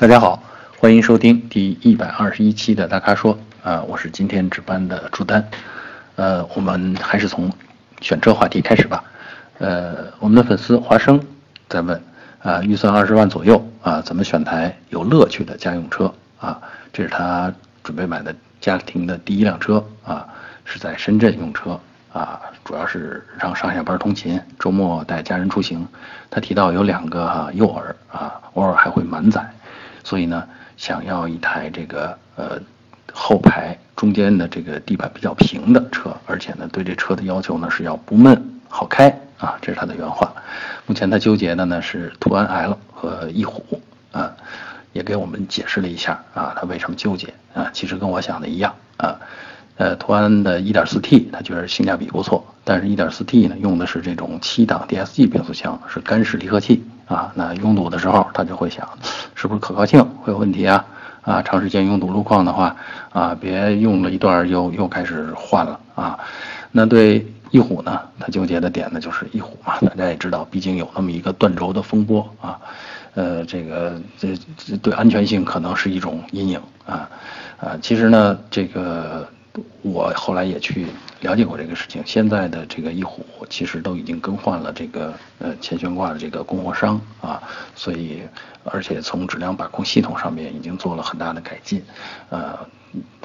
大家好，欢迎收听第一百二十一期的大咖说啊，我是今天值班的朱丹。呃，我们还是从选车话题开始吧。呃，我们的粉丝华生在问啊，预算二十万左右啊，怎么选台有乐趣的家用车啊？这是他准备买的家庭的第一辆车啊，是在深圳用车啊，主要是让上下班通勤，周末带家人出行。他提到有两个哈幼儿啊，偶尔还会满载。所以呢，想要一台这个呃后排中间的这个地板比较平的车，而且呢对这车的要求呢是要不闷好开啊，这是他的原话。目前他纠结的呢是途安 L 和翼虎啊，也给我们解释了一下啊他为什么纠结啊，其实跟我想的一样啊。呃，途安的 1.4T 他觉得性价比不错，但是 1.4T 呢用的是这种七档 DSG 变速箱，是干式离合器。啊，那拥堵的时候，他就会想，是不是可靠性会有问题啊？啊，长时间拥堵路况的话，啊，别用了一段又又开始换了啊。那对翼虎呢，他纠结的点呢就是翼虎嘛，大家也知道，毕竟有那么一个断轴的风波啊，呃，这个这这对安全性可能是一种阴影啊啊。其实呢，这个。我后来也去了解过这个事情，现在的这个翼虎其实都已经更换了这个呃前悬挂的这个供货商啊，所以而且从质量把控系统上面已经做了很大的改进，呃，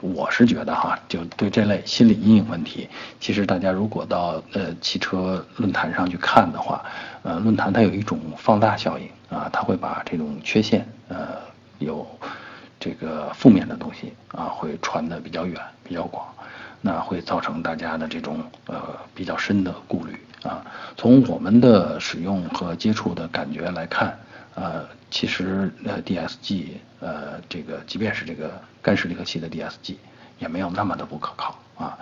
我是觉得哈，就对这类心理阴影问题，其实大家如果到呃汽车论坛上去看的话，呃，论坛它有一种放大效应啊，它会把这种缺陷呃有。这个负面的东西啊，会传的比较远、比较广，那会造成大家的这种呃比较深的顾虑啊。从我们的使用和接触的感觉来看，呃，其实呃 DSG 呃这个即便是这个干式离合器的 DSG 也没有那么的不可靠啊。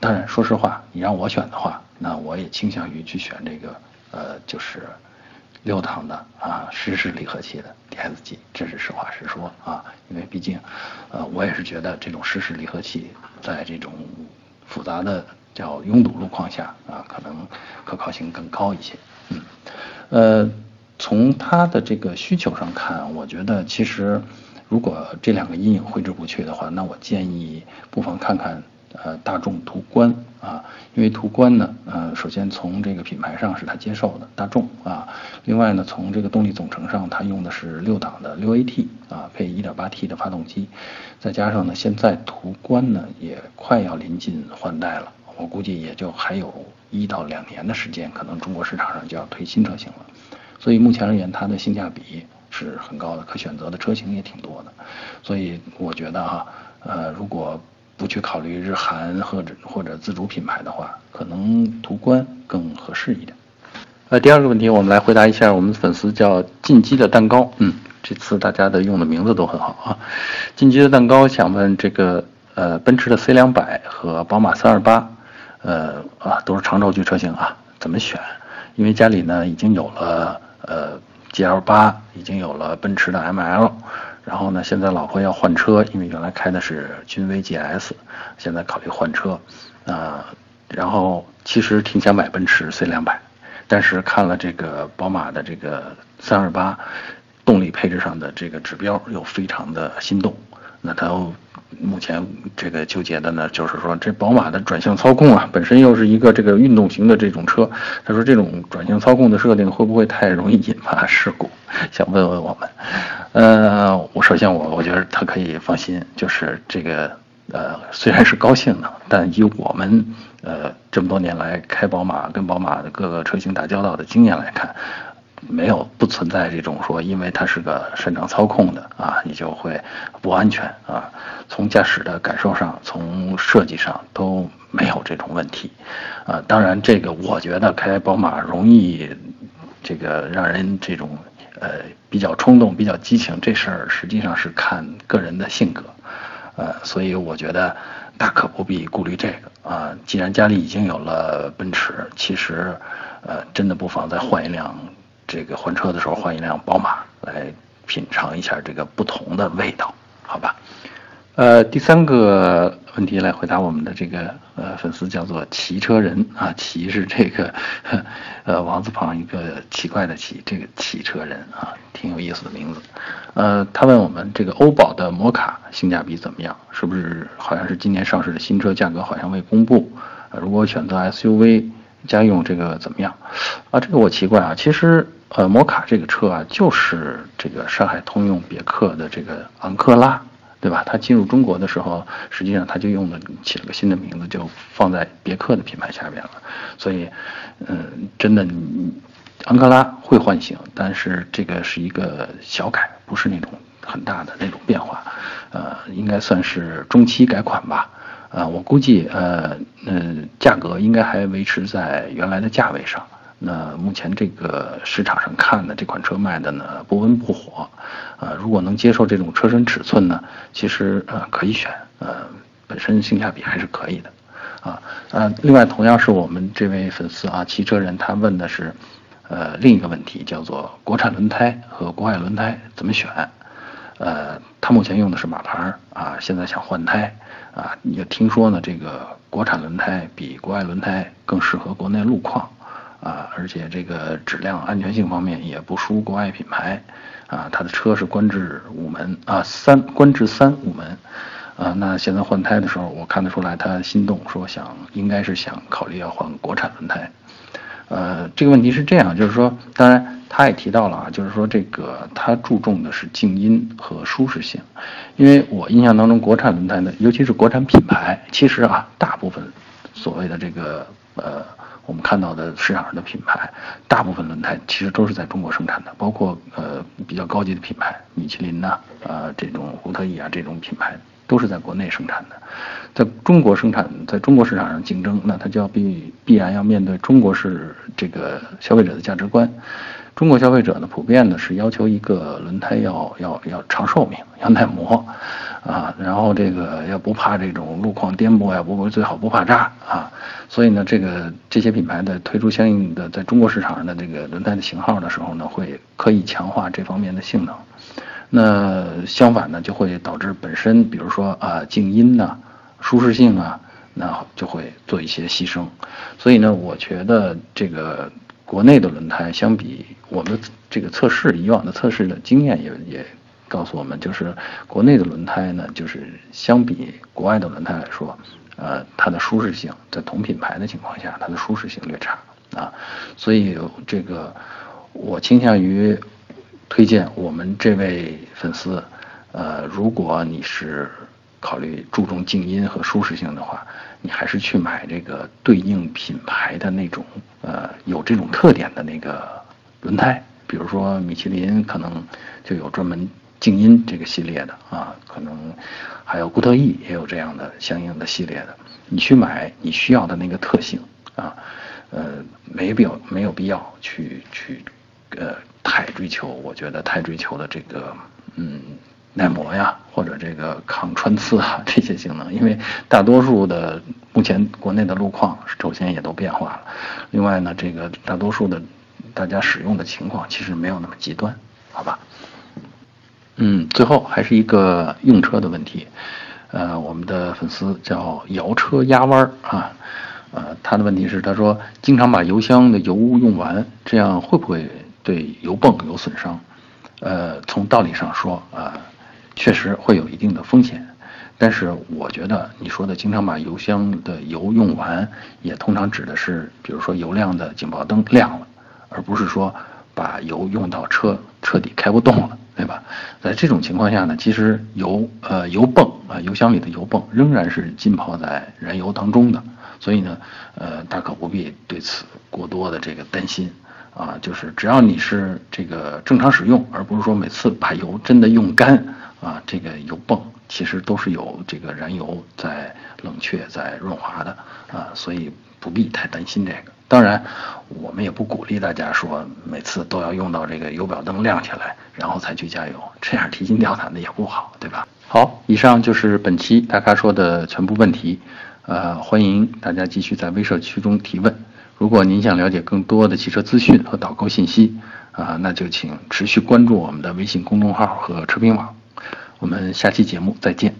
当然，说实话，你让我选的话，那我也倾向于去选这个呃就是。六档的啊，湿式离合器的 DSG，这是实话实说啊，因为毕竟，呃，我也是觉得这种湿式离合器在这种复杂的叫拥堵路况下啊，可能可靠性更高一些。嗯，呃，从它的这个需求上看，我觉得其实如果这两个阴影挥之不去的话，那我建议不妨看看。呃，大众途观啊，因为途观呢，呃，首先从这个品牌上是它接受的大众啊，另外呢，从这个动力总成上，它用的是六档的六 AT 啊，配一点八 T 的发动机，再加上呢，现在途观呢也快要临近换代了，我估计也就还有一到两年的时间，可能中国市场上就要推新车型了，所以目前而言，它的性价比是很高的，可选择的车型也挺多的，所以我觉得哈，呃，如果不去考虑日韩或者或者自主品牌的话，可能途观更合适一点。呃，第二个问题，我们来回答一下我们粉丝叫进击的蛋糕。嗯，这次大家的用的名字都很好啊。进击的蛋糕想问这个呃，奔驰的 C 两百和宝马三二八，呃啊都是长轴距车型啊，怎么选？因为家里呢已经有了呃 GL 八，已经有了奔驰的 ML。然后呢，现在老婆要换车，因为原来开的是君威 GS，现在考虑换车，啊，然后其实挺想买奔驰 C 两百，但是看了这个宝马的这个三二八，动力配置上的这个指标又非常的心动，那他目前这个纠结的呢，就是说这宝马的转向操控啊，本身又是一个这个运动型的这种车，他说这种转向操控的设定会不会太容易引发事故？想问问我们。呃，我首先我我觉得他可以放心，就是这个呃虽然是高兴的，但以我们呃这么多年来开宝马跟宝马的各个车型打交道的经验来看，没有不存在这种说因为它是个擅长操控的啊，你就会不安全啊。从驾驶的感受上，从设计上都没有这种问题啊。当然，这个我觉得开宝马容易这个让人这种。呃，比较冲动，比较激情，这事儿实际上是看个人的性格，呃，所以我觉得大可不必顾虑这个啊。既然家里已经有了奔驰，其实，呃，真的不妨再换一辆，这个换车的时候换一辆宝马来品尝一下这个不同的味道，好吧？呃，第三个问题来回答我们的这个呃粉丝叫做骑车人啊，骑是这个呃王字旁一个奇怪的奇，这个骑车人啊，挺有意思的名字。呃，他问我们这个欧宝的摩卡性价比怎么样？是不是好像是今年上市的新车，价格好像未公布？呃，如果选择 SUV 家用，这个怎么样？啊，这个我奇怪啊，其实呃摩卡这个车啊，就是这个上海通用别克的这个昂克拉。对吧？它进入中国的时候，实际上它就用了起了个新的名字，就放在别克的品牌下边了。所以，嗯，真的，昂克拉会唤醒，但是这个是一个小改，不是那种很大的那种变化。呃，应该算是中期改款吧。呃，我估计，呃，嗯，价格应该还维持在原来的价位上。那目前这个市场上看的这款车卖的呢不温不火，呃，如果能接受这种车身尺寸呢，其实呃可以选，呃，本身性价比还是可以的，啊，呃，另外同样是我们这位粉丝啊，骑车人他问的是，呃，另一个问题叫做国产轮胎和国外轮胎怎么选，呃，他目前用的是马牌啊，现在想换胎啊，也听说呢这个国产轮胎比国外轮胎更适合国内路况。啊，而且这个质量、安全性方面也不输国外品牌，啊，他的车是观致五门啊，三观致三五门，啊，那现在换胎的时候，我看得出来他心动，说想应该是想考虑要换国产轮胎，呃，这个问题是这样，就是说，当然他也提到了啊，就是说这个他注重的是静音和舒适性，因为我印象当中国产轮胎呢，尤其是国产品牌，其实啊，大部分所谓的这个呃。我们看到的市场上的品牌，大部分轮胎其实都是在中国生产的，包括呃比较高级的品牌，米其林呐，呃这种胡特异啊这种品牌都是在国内生产的，在中国生产，在中国市场上竞争，那它就要必必然要面对中国式这个消费者的价值观。中国消费者呢，普遍呢是要求一个轮胎要要要长寿命，要耐磨，啊，然后这个要不怕这种路况颠簸呀，不过最好不怕扎啊，所以呢，这个这些品牌在推出相应的在中国市场上的这个轮胎的型号的时候呢，会刻意强化这方面的性能，那相反呢，就会导致本身比如说啊静音呐、舒适性啊，那就会做一些牺牲，所以呢，我觉得这个。国内的轮胎相比我们这个测试以往的测试的经验也也告诉我们，就是国内的轮胎呢，就是相比国外的轮胎来说，呃，它的舒适性在同品牌的情况下，它的舒适性略差啊，所以这个我倾向于推荐我们这位粉丝，呃，如果你是。考虑注重静音和舒适性的话，你还是去买这个对应品牌的那种，呃，有这种特点的那个轮胎。比如说米其林可能就有专门静音这个系列的啊，可能还有固特异也有这样的相应的系列的。你去买你需要的那个特性啊，呃，没必要没有必要去去，呃，太追求，我觉得太追求的这个，嗯。耐磨呀，或者这个抗穿刺啊，这些性能，因为大多数的目前国内的路况首先也都变化了，另外呢，这个大多数的大家使用的情况其实没有那么极端，好吧？嗯，最后还是一个用车的问题，呃，我们的粉丝叫摇车压弯儿啊，呃，他的问题是，他说经常把油箱的油污用完，这样会不会对油泵有损伤？呃，从道理上说啊。确实会有一定的风险，但是我觉得你说的经常把油箱的油用完，也通常指的是，比如说油量的警报灯亮了，而不是说把油用到车彻底开不动了，对吧？在这种情况下呢，其实油呃油泵啊油箱里的油泵仍然是浸泡在燃油当中的，所以呢，呃大可不必对此过多的这个担心。啊，就是只要你是这个正常使用，而不是说每次把油真的用干啊，这个油泵其实都是有这个燃油在冷却、在润滑的啊，所以不必太担心这个。当然，我们也不鼓励大家说每次都要用到这个油表灯亮起来，然后才去加油，这样提心吊胆的也不好，对吧？好，以上就是本期大咖说的全部问题，呃，欢迎大家继续在微社区中提问。如果您想了解更多的汽车资讯和导购信息，啊，那就请持续关注我们的微信公众号和车评网。我们下期节目再见。